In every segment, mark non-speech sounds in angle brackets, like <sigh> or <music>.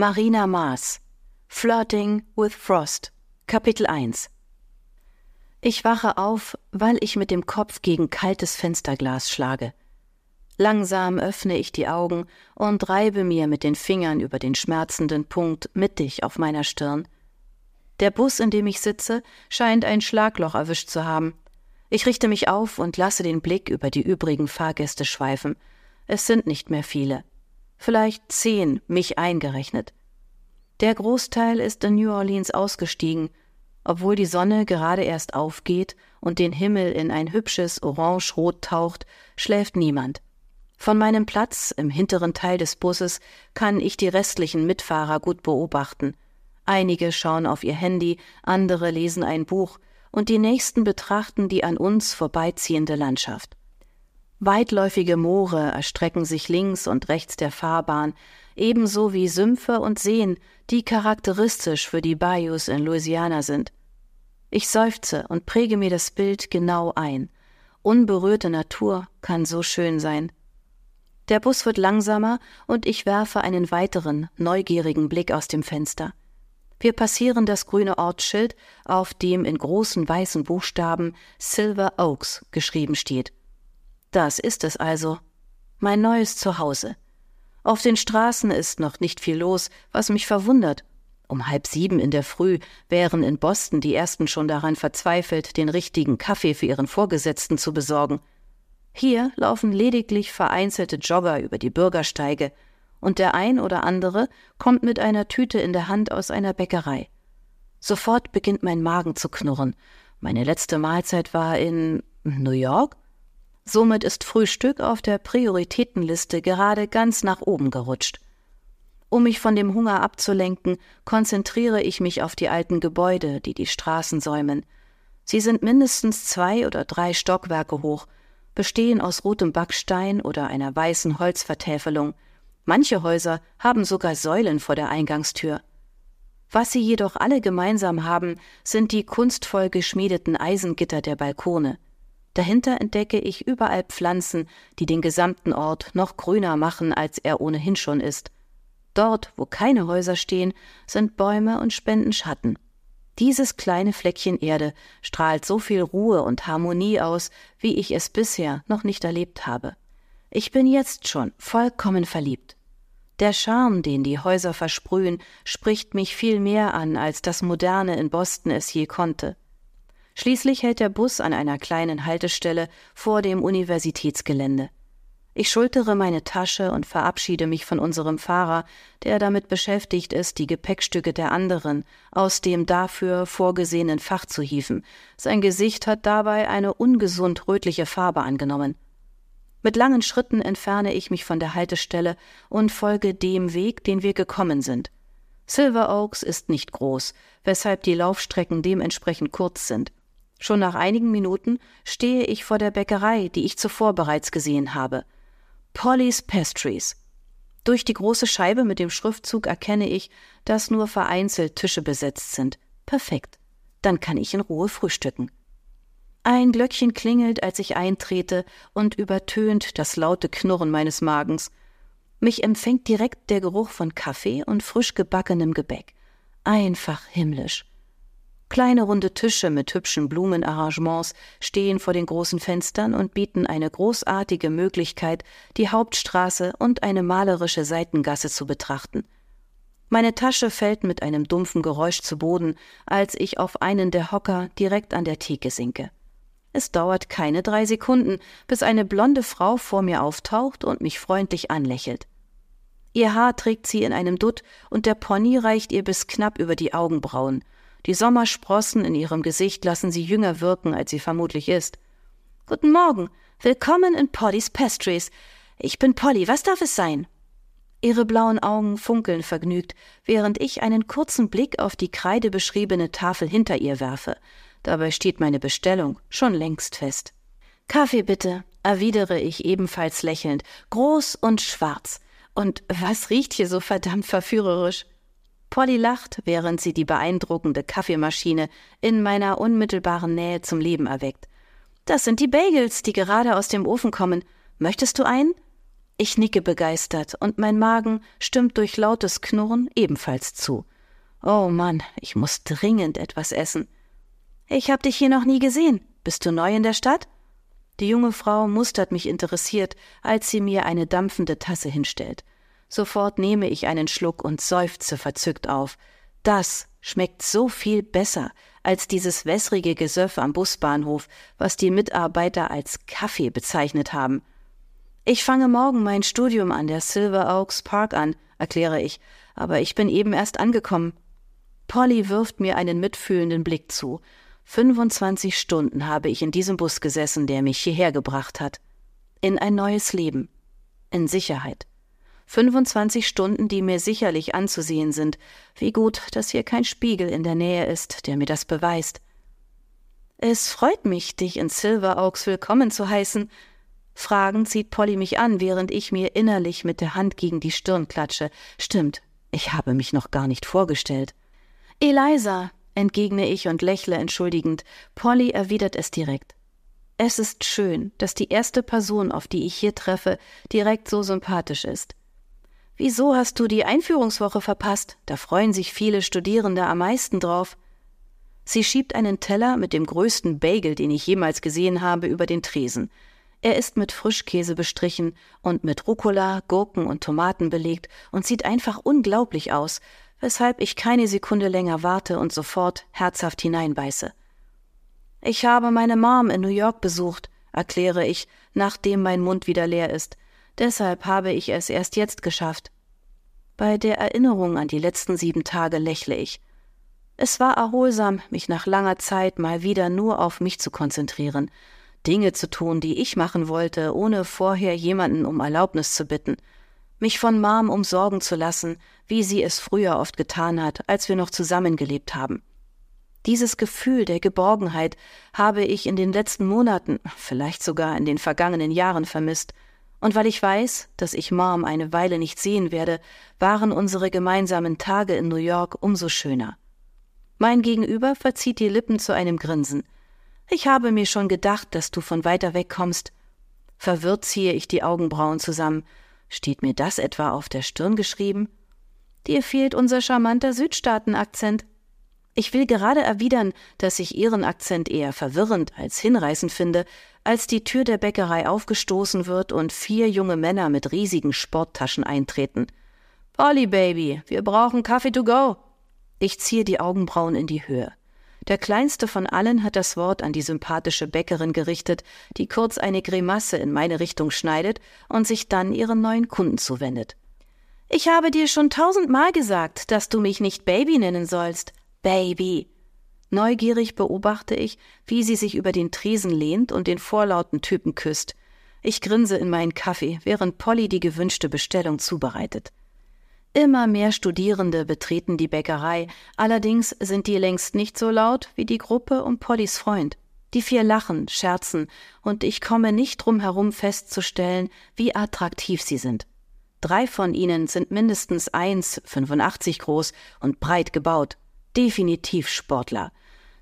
Marina Maas Flirting with Frost Kapitel 1 Ich wache auf, weil ich mit dem Kopf gegen kaltes Fensterglas schlage. Langsam öffne ich die Augen und reibe mir mit den Fingern über den schmerzenden Punkt mittig auf meiner Stirn. Der Bus, in dem ich sitze, scheint ein Schlagloch erwischt zu haben. Ich richte mich auf und lasse den Blick über die übrigen Fahrgäste schweifen. Es sind nicht mehr viele. Vielleicht zehn, mich eingerechnet. Der Großteil ist in New Orleans ausgestiegen, obwohl die Sonne gerade erst aufgeht und den Himmel in ein hübsches Orange-Rot taucht, schläft niemand. Von meinem Platz im hinteren Teil des Busses kann ich die restlichen Mitfahrer gut beobachten. Einige schauen auf ihr Handy, andere lesen ein Buch, und die nächsten betrachten die an uns vorbeiziehende Landschaft. Weitläufige Moore erstrecken sich links und rechts der Fahrbahn, ebenso wie Sümpfe und Seen, die charakteristisch für die Bayous in Louisiana sind. Ich seufze und präge mir das Bild genau ein. Unberührte Natur kann so schön sein. Der Bus wird langsamer und ich werfe einen weiteren, neugierigen Blick aus dem Fenster. Wir passieren das grüne Ortsschild, auf dem in großen weißen Buchstaben Silver Oaks geschrieben steht. Das ist es also. Mein neues Zuhause. Auf den Straßen ist noch nicht viel los, was mich verwundert. Um halb sieben in der Früh wären in Boston die ersten schon daran verzweifelt, den richtigen Kaffee für ihren Vorgesetzten zu besorgen. Hier laufen lediglich vereinzelte Jogger über die Bürgersteige, und der ein oder andere kommt mit einer Tüte in der Hand aus einer Bäckerei. Sofort beginnt mein Magen zu knurren. Meine letzte Mahlzeit war in New York? Somit ist Frühstück auf der Prioritätenliste gerade ganz nach oben gerutscht. Um mich von dem Hunger abzulenken, konzentriere ich mich auf die alten Gebäude, die die Straßen säumen. Sie sind mindestens zwei oder drei Stockwerke hoch, bestehen aus rotem Backstein oder einer weißen Holzvertäfelung. Manche Häuser haben sogar Säulen vor der Eingangstür. Was sie jedoch alle gemeinsam haben, sind die kunstvoll geschmiedeten Eisengitter der Balkone. Dahinter entdecke ich überall Pflanzen, die den gesamten Ort noch grüner machen, als er ohnehin schon ist. Dort, wo keine Häuser stehen, sind Bäume und spenden Schatten. Dieses kleine Fleckchen Erde strahlt so viel Ruhe und Harmonie aus, wie ich es bisher noch nicht erlebt habe. Ich bin jetzt schon vollkommen verliebt. Der Charme, den die Häuser versprühen, spricht mich viel mehr an, als das Moderne in Boston es je konnte. Schließlich hält der Bus an einer kleinen Haltestelle vor dem Universitätsgelände. Ich schultere meine Tasche und verabschiede mich von unserem Fahrer, der damit beschäftigt ist, die Gepäckstücke der anderen aus dem dafür vorgesehenen Fach zu hieven. Sein Gesicht hat dabei eine ungesund rötliche Farbe angenommen. Mit langen Schritten entferne ich mich von der Haltestelle und folge dem Weg, den wir gekommen sind. Silver Oaks ist nicht groß, weshalb die Laufstrecken dementsprechend kurz sind. Schon nach einigen Minuten stehe ich vor der Bäckerei, die ich zuvor bereits gesehen habe. Polly's Pastries. Durch die große Scheibe mit dem Schriftzug erkenne ich, dass nur vereinzelt Tische besetzt sind. Perfekt. Dann kann ich in Ruhe frühstücken. Ein Glöckchen klingelt, als ich eintrete und übertönt das laute Knurren meines Magens. Mich empfängt direkt der Geruch von Kaffee und frisch gebackenem Gebäck. Einfach himmlisch. Kleine runde Tische mit hübschen Blumenarrangements stehen vor den großen Fenstern und bieten eine großartige Möglichkeit, die Hauptstraße und eine malerische Seitengasse zu betrachten. Meine Tasche fällt mit einem dumpfen Geräusch zu Boden, als ich auf einen der Hocker direkt an der Theke sinke. Es dauert keine drei Sekunden, bis eine blonde Frau vor mir auftaucht und mich freundlich anlächelt. Ihr Haar trägt sie in einem Dutt und der Pony reicht ihr bis knapp über die Augenbrauen – die Sommersprossen in ihrem Gesicht lassen sie jünger wirken, als sie vermutlich ist. Guten Morgen. Willkommen in Pollys Pastries. Ich bin Polly. Was darf es sein? Ihre blauen Augen funkeln vergnügt, während ich einen kurzen Blick auf die kreidebeschriebene Tafel hinter ihr werfe. Dabei steht meine Bestellung schon längst fest. Kaffee bitte, erwidere ich ebenfalls lächelnd, groß und schwarz. Und was riecht hier so verdammt verführerisch? Polly lacht, während sie die beeindruckende Kaffeemaschine in meiner unmittelbaren Nähe zum Leben erweckt. Das sind die Bagels, die gerade aus dem Ofen kommen. Möchtest du einen? Ich nicke begeistert und mein Magen stimmt durch lautes Knurren ebenfalls zu. Oh Mann, ich muss dringend etwas essen. Ich hab dich hier noch nie gesehen. Bist du neu in der Stadt? Die junge Frau mustert mich interessiert, als sie mir eine dampfende Tasse hinstellt. Sofort nehme ich einen Schluck und seufze verzückt auf. Das schmeckt so viel besser als dieses wässrige Gesöff am Busbahnhof, was die Mitarbeiter als Kaffee bezeichnet haben. Ich fange morgen mein Studium an der Silver Oaks Park an, erkläre ich, aber ich bin eben erst angekommen. Polly wirft mir einen mitfühlenden Blick zu. 25 Stunden habe ich in diesem Bus gesessen, der mich hierher gebracht hat. In ein neues Leben. In Sicherheit. 25 Stunden, die mir sicherlich anzusehen sind. Wie gut, dass hier kein Spiegel in der Nähe ist, der mir das beweist. Es freut mich, dich in Silver Oaks willkommen zu heißen. Fragend sieht Polly mich an, während ich mir innerlich mit der Hand gegen die Stirn klatsche. Stimmt, ich habe mich noch gar nicht vorgestellt. Eliza, entgegne ich und lächle entschuldigend. Polly erwidert es direkt. Es ist schön, dass die erste Person, auf die ich hier treffe, direkt so sympathisch ist. Wieso hast du die Einführungswoche verpasst? Da freuen sich viele Studierende am meisten drauf. Sie schiebt einen Teller mit dem größten Bagel, den ich jemals gesehen habe, über den Tresen. Er ist mit Frischkäse bestrichen und mit Rucola, Gurken und Tomaten belegt und sieht einfach unglaublich aus, weshalb ich keine Sekunde länger warte und sofort herzhaft hineinbeiße. Ich habe meine Mom in New York besucht, erkläre ich, nachdem mein Mund wieder leer ist. Deshalb habe ich es erst jetzt geschafft. Bei der Erinnerung an die letzten sieben Tage lächle ich. Es war erholsam, mich nach langer Zeit mal wieder nur auf mich zu konzentrieren, Dinge zu tun, die ich machen wollte, ohne vorher jemanden um Erlaubnis zu bitten, mich von Mom umsorgen zu lassen, wie sie es früher oft getan hat, als wir noch zusammengelebt haben. Dieses Gefühl der Geborgenheit habe ich in den letzten Monaten, vielleicht sogar in den vergangenen Jahren vermisst, und weil ich weiß, dass ich Mom eine Weile nicht sehen werde, waren unsere gemeinsamen Tage in New York umso schöner. Mein Gegenüber verzieht die Lippen zu einem Grinsen. Ich habe mir schon gedacht, dass du von weiter weg kommst. Verwirrt ziehe ich die Augenbrauen zusammen. Steht mir das etwa auf der Stirn geschrieben? Dir fehlt unser charmanter Südstaatenakzent. Ich will gerade erwidern, dass ich ihren Akzent eher verwirrend als hinreißend finde, als die Tür der Bäckerei aufgestoßen wird und vier junge Männer mit riesigen Sporttaschen eintreten. Polly Baby, wir brauchen Kaffee to go. Ich ziehe die Augenbrauen in die Höhe. Der kleinste von allen hat das Wort an die sympathische Bäckerin gerichtet, die kurz eine Grimasse in meine Richtung schneidet und sich dann ihren neuen Kunden zuwendet. Ich habe dir schon tausendmal gesagt, dass du mich nicht Baby nennen sollst. Baby. Neugierig beobachte ich, wie sie sich über den Tresen lehnt und den vorlauten Typen küsst. Ich grinse in meinen Kaffee, während Polly die gewünschte Bestellung zubereitet. Immer mehr Studierende betreten die Bäckerei, allerdings sind die längst nicht so laut wie die Gruppe um Pollys Freund. Die vier lachen, scherzen, und ich komme nicht drum herum festzustellen, wie attraktiv sie sind. Drei von ihnen sind mindestens 1,85 groß und breit gebaut. Definitiv Sportler.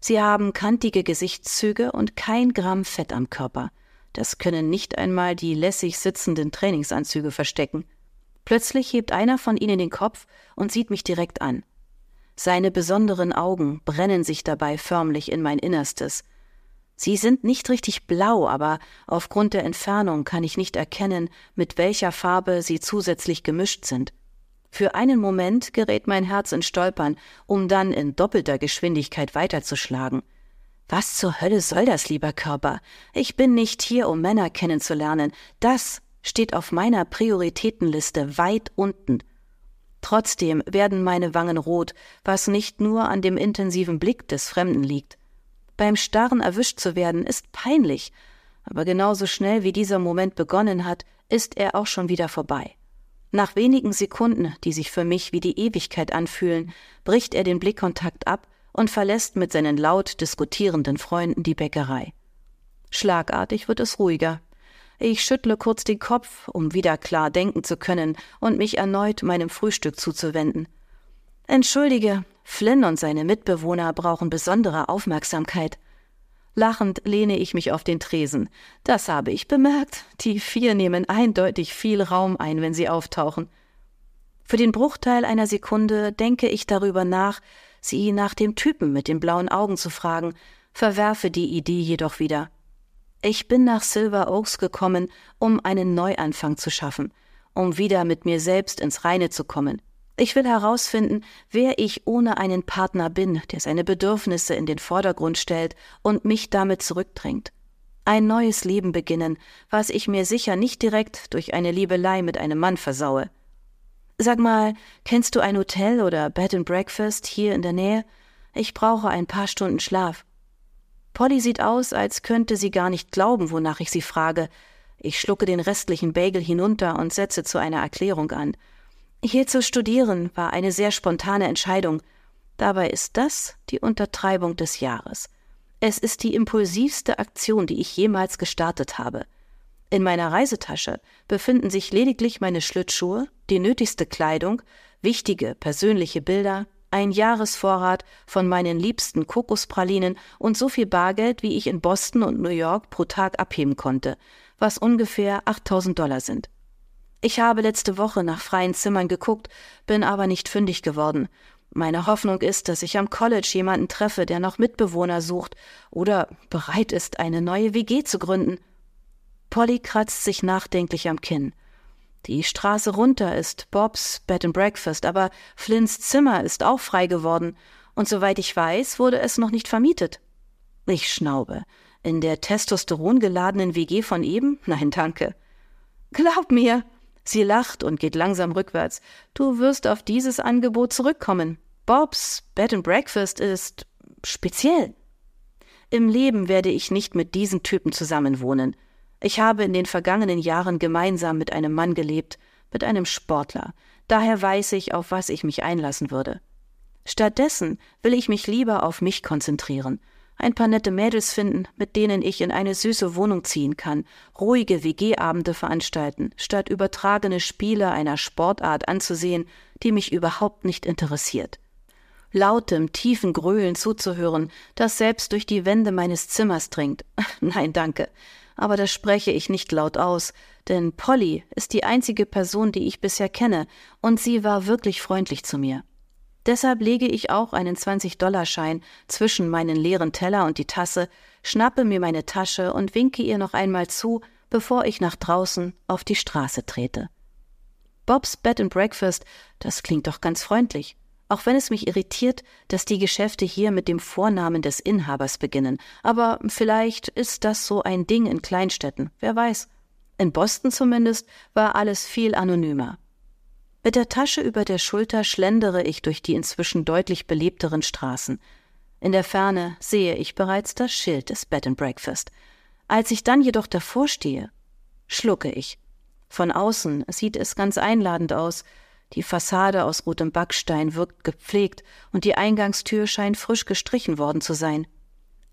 Sie haben kantige Gesichtszüge und kein Gramm Fett am Körper. Das können nicht einmal die lässig sitzenden Trainingsanzüge verstecken. Plötzlich hebt einer von ihnen den Kopf und sieht mich direkt an. Seine besonderen Augen brennen sich dabei förmlich in mein Innerstes. Sie sind nicht richtig blau, aber aufgrund der Entfernung kann ich nicht erkennen, mit welcher Farbe sie zusätzlich gemischt sind. Für einen Moment gerät mein Herz in Stolpern, um dann in doppelter Geschwindigkeit weiterzuschlagen. Was zur Hölle soll das, lieber Körper? Ich bin nicht hier, um Männer kennenzulernen. Das steht auf meiner Prioritätenliste weit unten. Trotzdem werden meine Wangen rot, was nicht nur an dem intensiven Blick des Fremden liegt. Beim Starren erwischt zu werden ist peinlich, aber genauso schnell wie dieser Moment begonnen hat, ist er auch schon wieder vorbei. Nach wenigen Sekunden, die sich für mich wie die Ewigkeit anfühlen, bricht er den Blickkontakt ab und verlässt mit seinen laut diskutierenden Freunden die Bäckerei. Schlagartig wird es ruhiger. Ich schüttle kurz den Kopf, um wieder klar denken zu können und mich erneut meinem Frühstück zuzuwenden. Entschuldige, Flynn und seine Mitbewohner brauchen besondere Aufmerksamkeit. Lachend lehne ich mich auf den Tresen. Das habe ich bemerkt. Die vier nehmen eindeutig viel Raum ein, wenn sie auftauchen. Für den Bruchteil einer Sekunde denke ich darüber nach, sie nach dem Typen mit den blauen Augen zu fragen, verwerfe die Idee jedoch wieder. Ich bin nach Silver Oaks gekommen, um einen Neuanfang zu schaffen, um wieder mit mir selbst ins Reine zu kommen. Ich will herausfinden, wer ich ohne einen Partner bin, der seine Bedürfnisse in den Vordergrund stellt und mich damit zurückdrängt. Ein neues Leben beginnen, was ich mir sicher nicht direkt durch eine Liebelei mit einem Mann versaue. Sag mal, kennst du ein Hotel oder Bed and Breakfast hier in der Nähe? Ich brauche ein paar Stunden Schlaf. Polly sieht aus, als könnte sie gar nicht glauben, wonach ich sie frage. Ich schlucke den restlichen Bagel hinunter und setze zu einer Erklärung an. Hier zu studieren war eine sehr spontane Entscheidung. Dabei ist das die Untertreibung des Jahres. Es ist die impulsivste Aktion, die ich jemals gestartet habe. In meiner Reisetasche befinden sich lediglich meine Schlittschuhe, die nötigste Kleidung, wichtige persönliche Bilder, ein Jahresvorrat von meinen liebsten Kokospralinen und so viel Bargeld, wie ich in Boston und New York pro Tag abheben konnte, was ungefähr 8000 Dollar sind. Ich habe letzte Woche nach freien Zimmern geguckt, bin aber nicht fündig geworden. Meine Hoffnung ist, dass ich am College jemanden treffe, der noch Mitbewohner sucht oder bereit ist, eine neue WG zu gründen. Polly kratzt sich nachdenklich am Kinn. Die Straße runter ist Bobs Bed and Breakfast, aber Flints Zimmer ist auch frei geworden, und soweit ich weiß, wurde es noch nicht vermietet. Ich schnaube. In der testosterongeladenen WG von eben? Nein, danke. Glaub mir, Sie lacht und geht langsam rückwärts. Du wirst auf dieses Angebot zurückkommen. Bobs Bed and Breakfast ist speziell. Im Leben werde ich nicht mit diesen Typen zusammenwohnen. Ich habe in den vergangenen Jahren gemeinsam mit einem Mann gelebt, mit einem Sportler. Daher weiß ich, auf was ich mich einlassen würde. Stattdessen will ich mich lieber auf mich konzentrieren ein paar nette Mädels finden, mit denen ich in eine süße Wohnung ziehen kann, ruhige WG-Abende veranstalten, statt übertragene Spiele einer Sportart anzusehen, die mich überhaupt nicht interessiert. Lautem, tiefen Gröhlen zuzuhören, das selbst durch die Wände meines Zimmers dringt. <laughs> Nein, danke. Aber das spreche ich nicht laut aus, denn Polly ist die einzige Person, die ich bisher kenne, und sie war wirklich freundlich zu mir. Deshalb lege ich auch einen 20-Dollar-Schein zwischen meinen leeren Teller und die Tasse, schnappe mir meine Tasche und winke ihr noch einmal zu, bevor ich nach draußen auf die Straße trete. Bobs Bed and Breakfast, das klingt doch ganz freundlich, auch wenn es mich irritiert, dass die Geschäfte hier mit dem Vornamen des Inhabers beginnen, aber vielleicht ist das so ein Ding in Kleinstädten, wer weiß. In Boston zumindest war alles viel anonymer. Mit der Tasche über der Schulter schlendere ich durch die inzwischen deutlich belebteren Straßen. In der Ferne sehe ich bereits das Schild des Bed and Breakfast. Als ich dann jedoch davor stehe, schlucke ich. Von außen sieht es ganz einladend aus. Die Fassade aus rotem Backstein wirkt gepflegt und die Eingangstür scheint frisch gestrichen worden zu sein.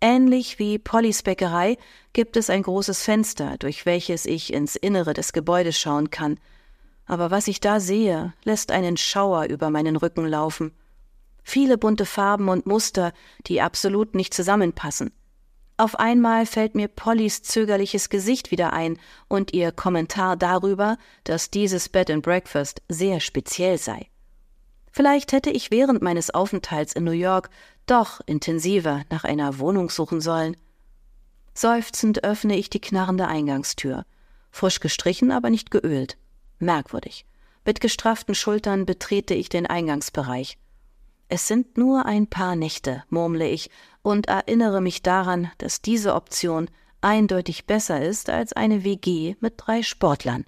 Ähnlich wie Pollys Bäckerei gibt es ein großes Fenster, durch welches ich ins Innere des Gebäudes schauen kann – aber was ich da sehe, lässt einen Schauer über meinen Rücken laufen. Viele bunte Farben und Muster, die absolut nicht zusammenpassen. Auf einmal fällt mir Pollys zögerliches Gesicht wieder ein und ihr Kommentar darüber, dass dieses Bed and Breakfast sehr speziell sei. Vielleicht hätte ich während meines Aufenthalts in New York doch intensiver nach einer Wohnung suchen sollen. Seufzend öffne ich die knarrende Eingangstür. Frisch gestrichen, aber nicht geölt. Merkwürdig. Mit gestrafften Schultern betrete ich den Eingangsbereich. Es sind nur ein paar Nächte, murmle ich und erinnere mich daran, dass diese Option eindeutig besser ist als eine WG mit drei Sportlern.